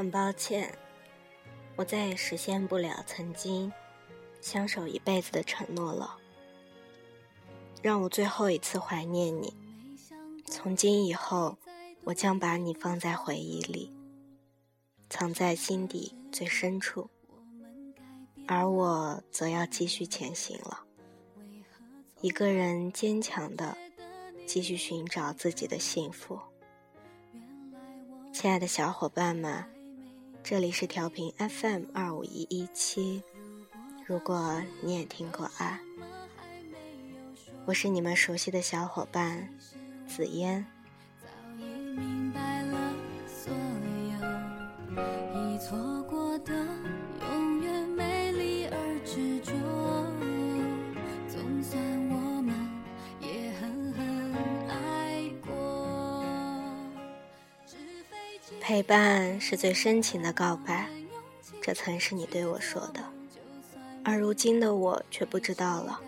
很抱歉，我再也实现不了曾经相守一辈子的承诺了。让我最后一次怀念你。从今以后，我将把你放在回忆里，藏在心底最深处，而我则要继续前行了。一个人坚强的继续寻找自己的幸福。亲爱的小伙伴们，这里是调频 FM 二五一一七。如果你也听过啊，我是你们熟悉的小伙伴紫嫣。早已明白陪伴是最深情的告白，这曾是你对我说的，而如今的我却不知道了。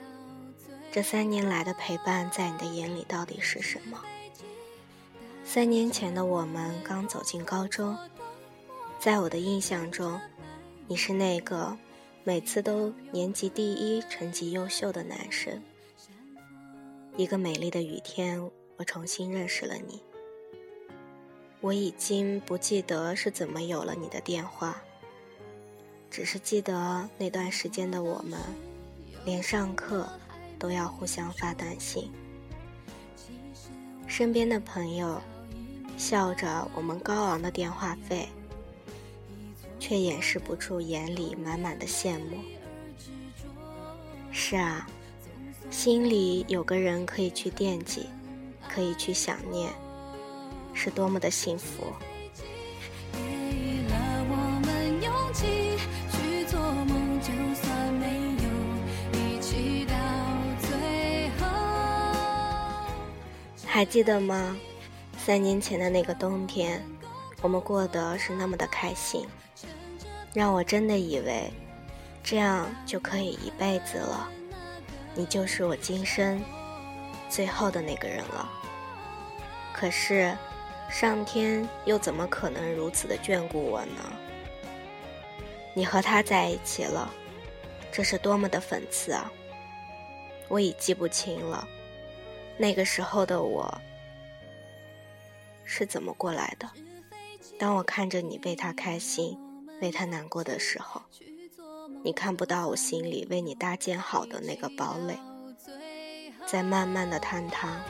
这三年来的陪伴，在你的眼里到底是什么？三年前的我们刚走进高中，在我的印象中，你是那个每次都年级第一、成绩优秀的男生。一个美丽的雨天，我重新认识了你。我已经不记得是怎么有了你的电话，只是记得那段时间的我们，连上课都要互相发短信。身边的朋友笑着我们高昂的电话费，却掩饰不住眼里满满的羡慕。是啊，心里有个人可以去惦记，可以去想念。是多么的幸福！还记得吗？三年前的那个冬天，我们过得是那么的开心，让我真的以为这样就可以一辈子了。你就是我今生最后的那个人了。可是。上天又怎么可能如此的眷顾我呢？你和他在一起了，这是多么的讽刺啊！我已记不清了，那个时候的我是怎么过来的。当我看着你为他开心，为他难过的时候，你看不到我心里为你搭建好的那个堡垒，在慢慢的坍塌。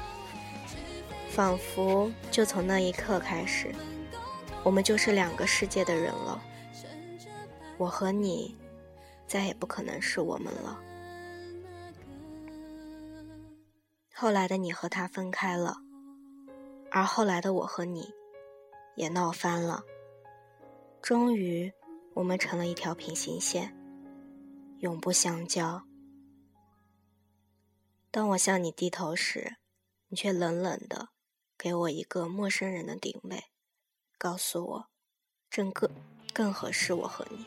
仿佛就从那一刻开始，我们就是两个世界的人了。我和你，再也不可能是我们了。后来的你和他分开了，而后来的我和你，也闹翻了。终于，我们成了一条平行线，永不相交。当我向你低头时，你却冷冷的。给我一个陌生人的定位，告诉我，正更更合适我和你。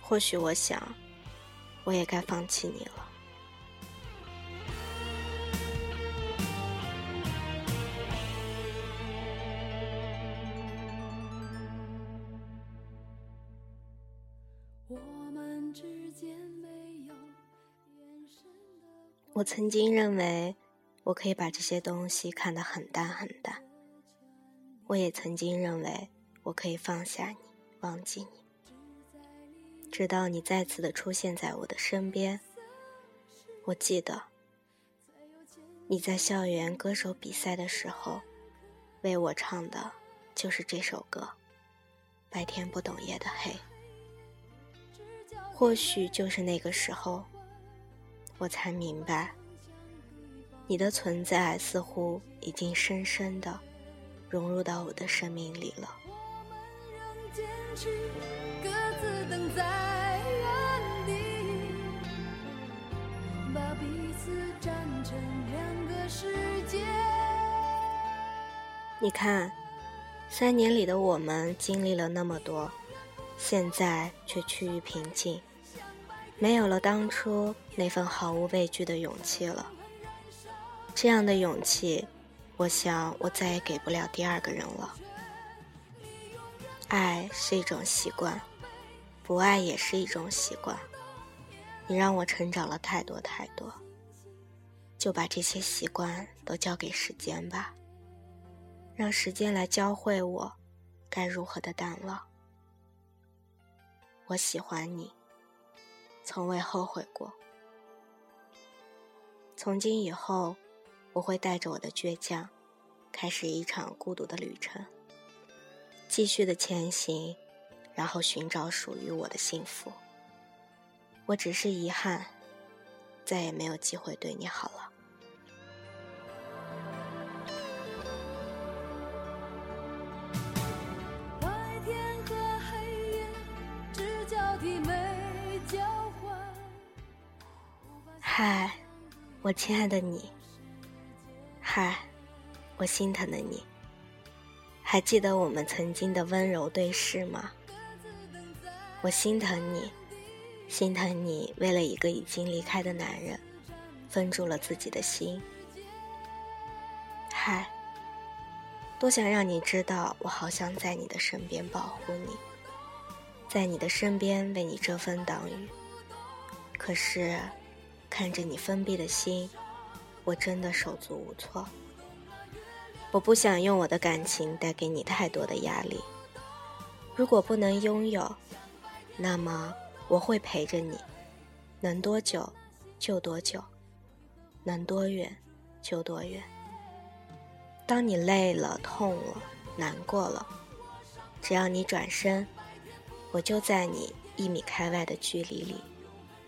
或许我想，我也该放弃你了。我曾经认为。我可以把这些东西看得很淡很淡。我也曾经认为我可以放下你，忘记你，直到你再次的出现在我的身边。我记得你在校园歌手比赛的时候，为我唱的就是这首歌《白天不懂夜的黑》。或许就是那个时候，我才明白。你的存在似乎已经深深的融入到我的生命里了。你看，三年里的我们经历了那么多，现在却趋于平静，没有了当初那份毫无畏惧的勇气了。这样的勇气，我想我再也给不了第二个人了。爱是一种习惯，不爱也是一种习惯。你让我成长了太多太多，就把这些习惯都交给时间吧，让时间来教会我该如何的淡忘。我喜欢你，从未后悔过。从今以后，我会带着我的倔强，开始一场孤独的旅程。继续的前行，然后寻找属于我的幸福。我只是遗憾，再也没有机会对你好了。白天和黑夜只交替没交换。嗨，我亲爱的你。嗨，我心疼的你。还记得我们曾经的温柔对视吗？我心疼你，心疼你为了一个已经离开的男人，封住了自己的心。嗨，多想让你知道，我好想在你的身边保护你，在你的身边为你遮风挡雨。可是，看着你封闭的心，我真的手足无措。我不想用我的感情带给你太多的压力。如果不能拥有，那么我会陪着你，能多久就多久，能多远就多远。当你累了、痛了、难过了，只要你转身，我就在你一米开外的距离里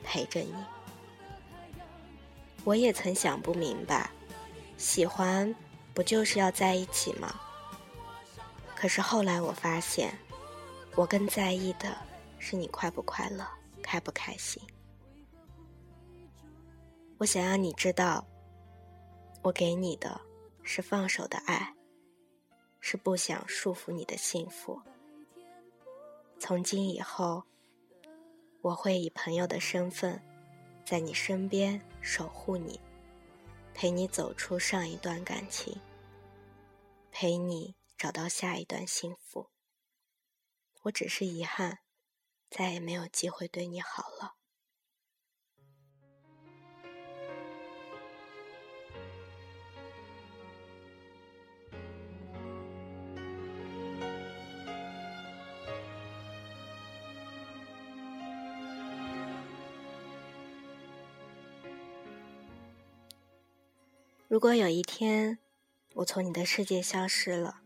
陪着你。我也曾想不明白，喜欢。不就是要在一起吗？可是后来我发现，我更在意的是你快不快乐，开不开心。我想让你知道，我给你的是放手的爱，是不想束缚你的幸福。从今以后，我会以朋友的身份，在你身边守护你。陪你走出上一段感情，陪你找到下一段幸福。我只是遗憾，再也没有机会对你好了。如果有一天，我从你的世界消失了，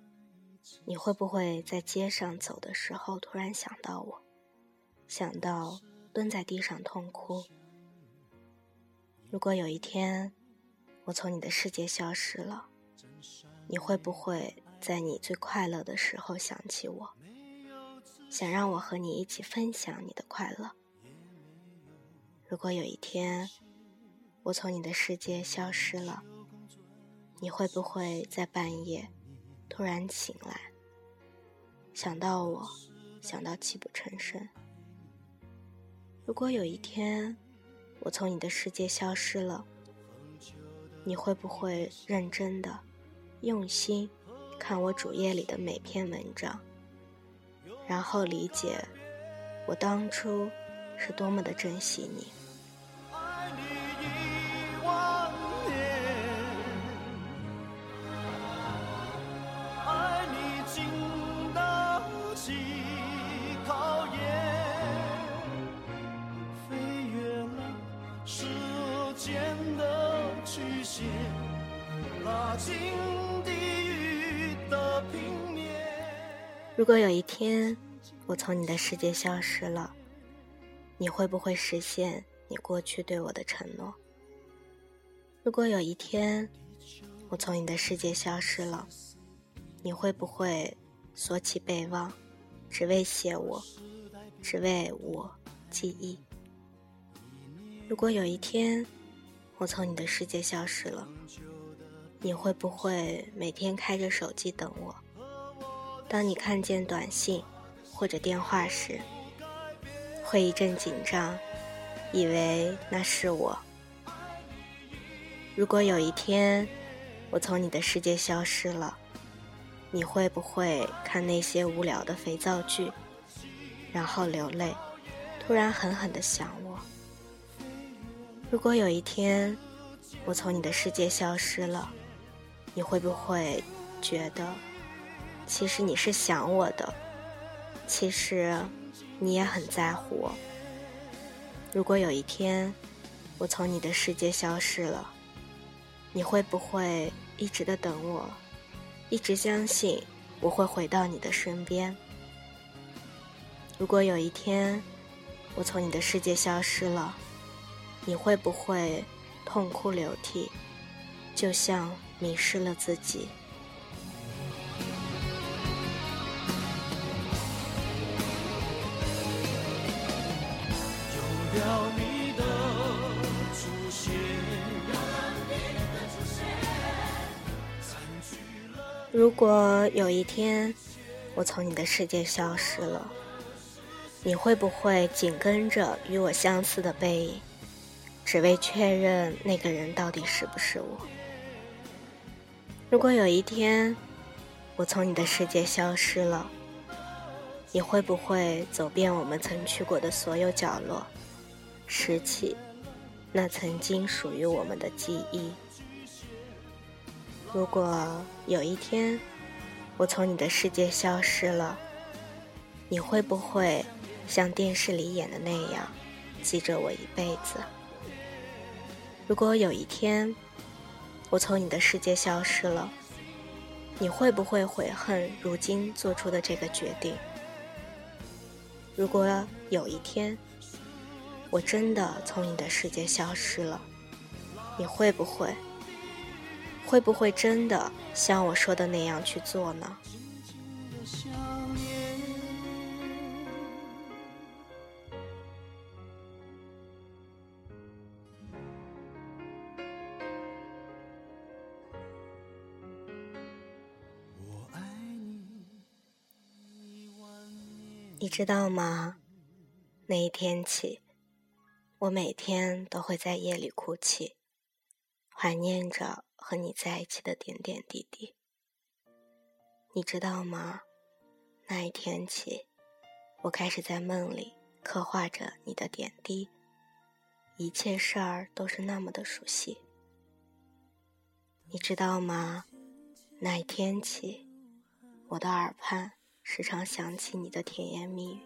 你会不会在街上走的时候突然想到我，想到蹲在地上痛哭？如果有一天，我从你的世界消失了，你会不会在你最快乐的时候想起我，想让我和你一起分享你的快乐？如果有一天，我从你的世界消失了，你会不会在半夜突然醒来，想到我，想到泣不成声？如果有一天我从你的世界消失了，你会不会认真的、用心看我主页里的每篇文章，然后理解我当初是多么的珍惜你？如果有一天我从你的世界消失了，你会不会实现你过去对我的承诺？如果有一天我从你的世界消失了，你会不会锁起备忘，只为写我，只为我记忆？如果有一天我从你的世界消失了，你会不会每天开着手机等我？当你看见短信或者电话时，会一阵紧张，以为那是我。如果有一天我从你的世界消失了，你会不会看那些无聊的肥皂剧，然后流泪，突然狠狠的想我？如果有一天我从你的世界消失了，你会不会觉得，其实你是想我的，其实你也很在乎我？如果有一天我从你的世界消失了，你会不会一直的等我？一直相信我会回到你的身边。如果有一天我从你的世界消失了，你会不会痛哭流涕，就像迷失了自己？有了你的出现。如果有一天我从你的世界消失了，你会不会紧跟着与我相似的背影，只为确认那个人到底是不是我？如果有一天我从你的世界消失了，你会不会走遍我们曾去过的所有角落，拾起那曾经属于我们的记忆？如果有一天我从你的世界消失了，你会不会像电视里演的那样记着我一辈子？如果有一天我从你的世界消失了，你会不会悔恨如今做出的这个决定？如果有一天我真的从你的世界消失了，你会不会？会不会真的像我说的那样去做呢？你知道吗？那一天起，我每天都会在夜里哭泣，怀念着。和你在一起的点点滴滴，你知道吗？那一天起，我开始在梦里刻画着你的点滴，一切事儿都是那么的熟悉。你知道吗？那一天起，我的耳畔时常响起你的甜言蜜语，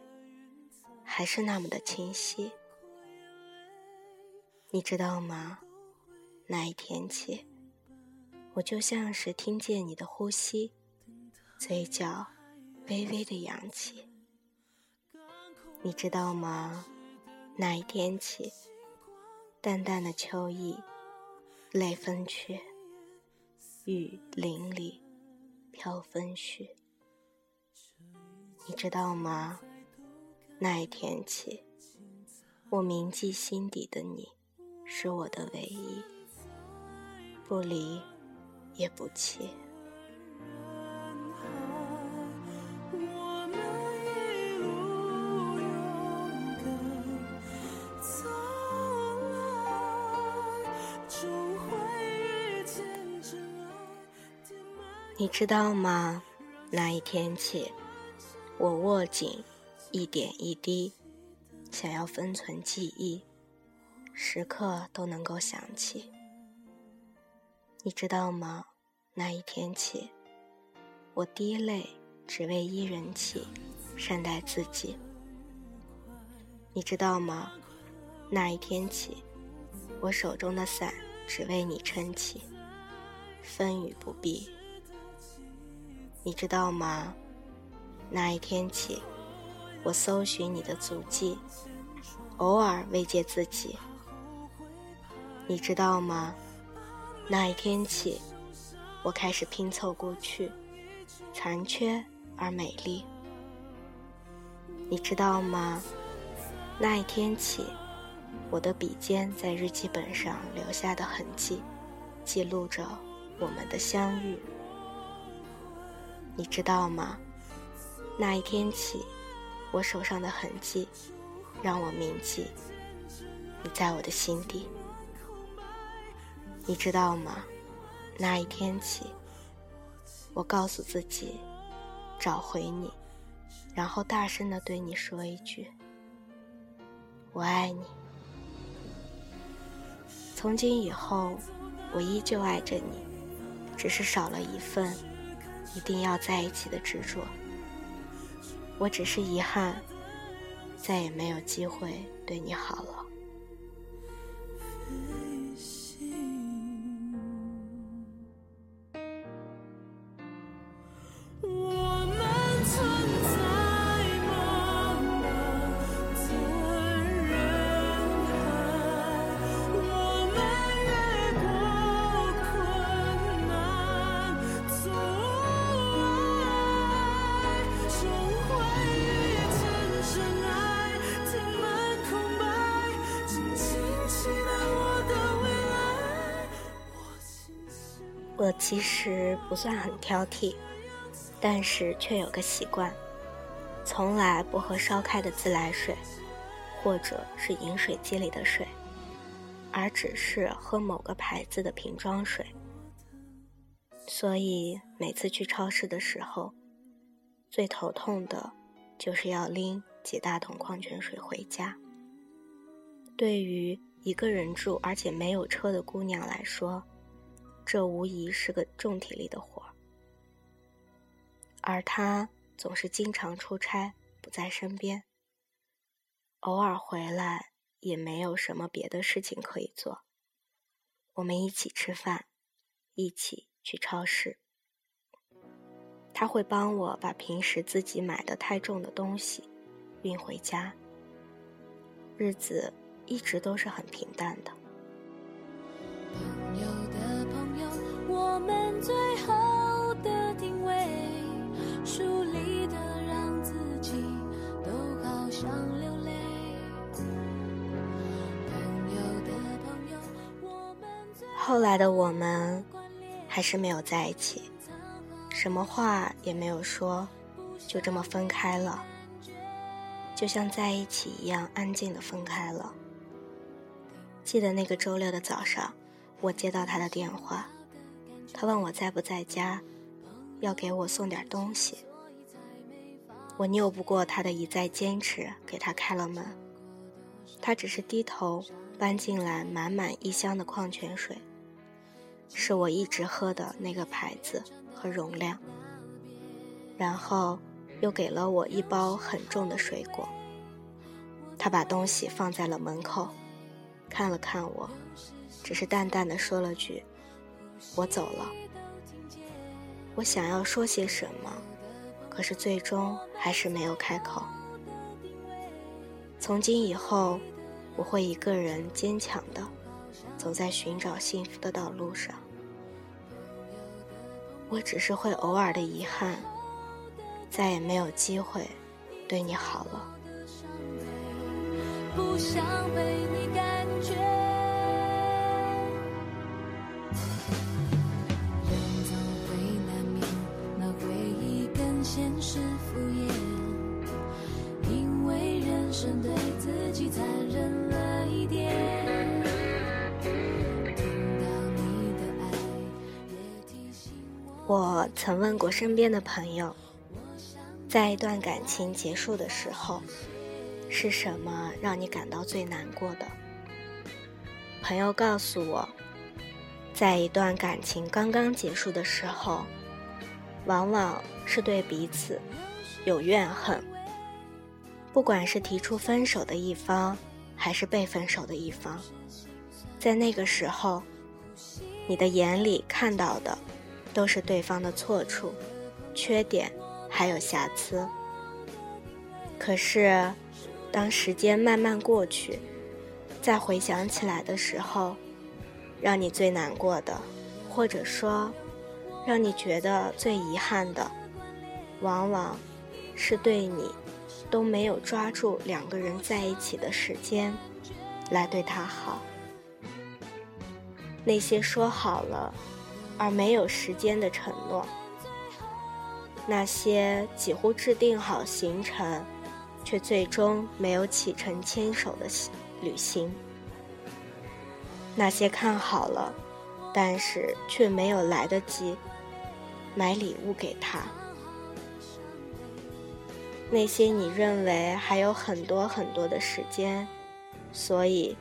还是那么的清晰。你知道吗？那一天起。我就像是听见你的呼吸，嘴角微微的扬起。你知道吗？那一天起，淡淡的秋意，泪纷去，雨淋漓，飘纷絮。你知道吗？那一天起，我铭记心底的你，是我的唯一，不离。也不弃。你知道吗？那一天起，我握紧一点一滴，想要封存记忆，时刻都能够想起。你知道吗？那一天起，我滴泪只为伊人起，善待自己。你知道吗？那一天起，我手中的伞只为你撑起，风雨不避。你知道吗？那一天起，我搜寻你的足迹，偶尔慰藉自己。你知道吗？那一天起，我开始拼凑过去，残缺而美丽。你知道吗？那一天起，我的笔尖在日记本上留下的痕迹，记录着我们的相遇。你知道吗？那一天起，我手上的痕迹，让我铭记你在我的心底。你知道吗？那一天起，我告诉自己，找回你，然后大声的对你说一句：“我爱你。”从今以后，我依旧爱着你，只是少了一份一定要在一起的执着。我只是遗憾，再也没有机会对你好了。其实不算很挑剔，但是却有个习惯，从来不喝烧开的自来水，或者是饮水机里的水，而只是喝某个牌子的瓶装水。所以每次去超市的时候，最头痛的就是要拎几大桶矿泉水回家。对于一个人住而且没有车的姑娘来说，这无疑是个重体力的活儿，而他总是经常出差不在身边，偶尔回来也没有什么别的事情可以做。我们一起吃饭，一起去超市，他会帮我把平时自己买的太重的东西运回家，日子一直都是很平淡的。我们最后的定位，疏离的让自己都好想流泪。后来的我们还是没有在一起，什么话也没有说，就这么分开了，就像在一起一样安静的分开了。记得那个周六的早上，我接到他的电话。他问我在不在家，要给我送点东西。我拗不过他的一再坚持，给他开了门。他只是低头搬进来满满一箱的矿泉水，是我一直喝的那个牌子和容量。然后又给了我一包很重的水果。他把东西放在了门口，看了看我，只是淡淡的说了句。我走了，我想要说些什么，可是最终还是没有开口。从今以后，我会一个人坚强的走在寻找幸福的道路上。我只是会偶尔的遗憾，再也没有机会对你好了。不想被你感觉。我曾问过身边的朋友，在一段感情结束的时候，是什么让你感到最难过的？朋友告诉我，在一段感情刚刚结束的时候，往往是对彼此有怨恨。不管是提出分手的一方，还是被分手的一方，在那个时候，你的眼里看到的。都是对方的错处、缺点，还有瑕疵。可是，当时间慢慢过去，再回想起来的时候，让你最难过的，或者说，让你觉得最遗憾的，往往是对你都没有抓住两个人在一起的时间，来对他好。那些说好了。而没有时间的承诺，那些几乎制定好行程，却最终没有启程牵手的旅行，那些看好了，但是却没有来得及买礼物给他。那些你认为还有很多很多的时间，所以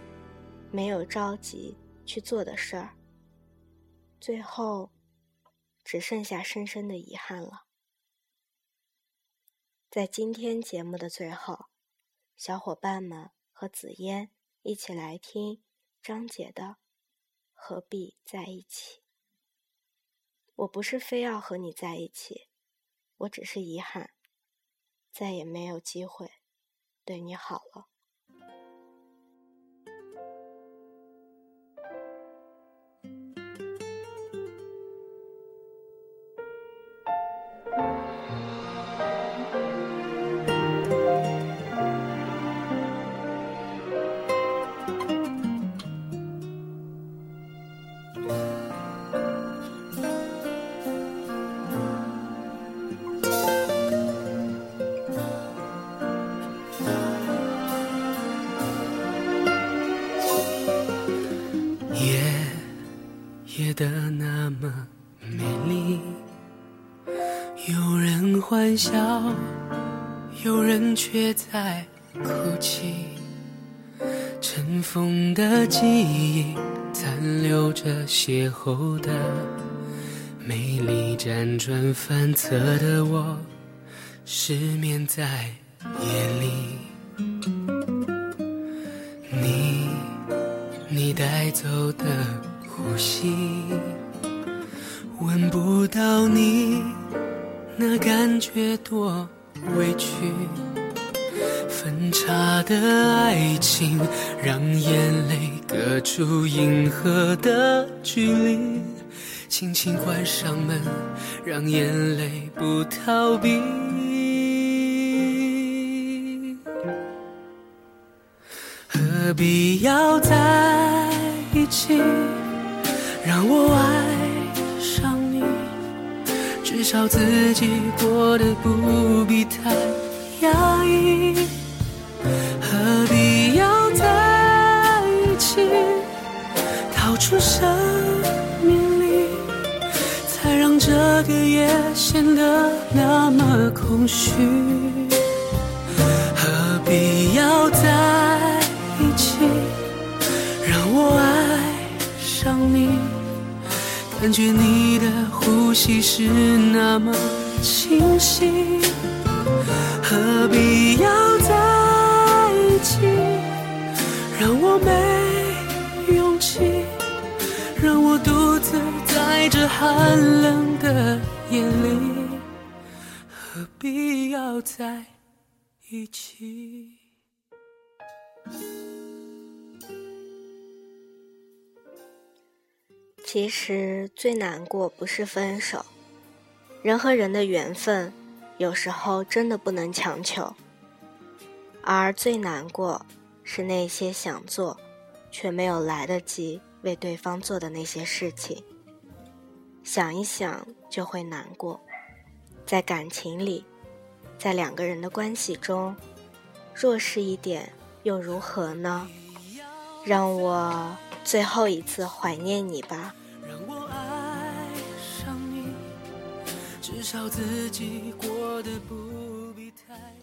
没有着急去做的事儿，最后只剩下深深的遗憾了。在今天节目的最后，小伙伴们和紫嫣一起来听张杰的《何必在一起》。我不是非要和你在一起，我只是遗憾。再也没有机会对你好了。夜的那么美丽，有人欢笑，有人却在哭泣。尘封的记忆，残留着邂逅的美丽，辗转反侧的我，失眠在夜里。你，你带走的。呼吸，闻不到你，那感觉多委屈。分岔的爱情，让眼泪隔出银河的距离。轻轻关上门，让眼泪不逃避。何必要在一起？让我爱上你，至少自己过得不必太压抑。何必要在一起，逃出生命里，才让这个夜显得那么空虚？何必要在感觉你的呼吸是那么清晰，何必要在一起？让我没勇气，让我独自在这寒冷的夜里，何必要在一起？其实最难过不是分手，人和人的缘分有时候真的不能强求。而最难过是那些想做却没有来得及为对方做的那些事情。想一想就会难过。在感情里，在两个人的关系中，弱势一点又如何呢？让我。最后一次怀念你吧，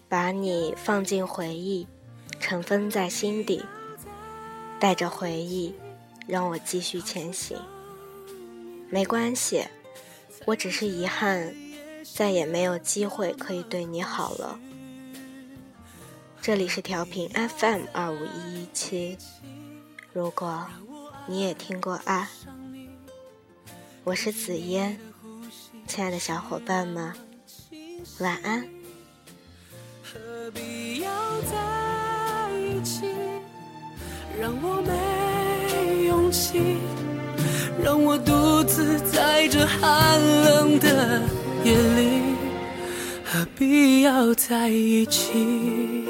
把你放进回忆，尘封在心底，带着回忆，让我继续前行。没关系，我只是遗憾，再也没有机会可以对你好了。这里是调频 FM 二五一一七，如果。你也听过爱，我是紫嫣，亲爱的小伙伴们，晚安。何必要在一起？让我没勇气，让我独自在这寒冷的夜里。何必要在一起？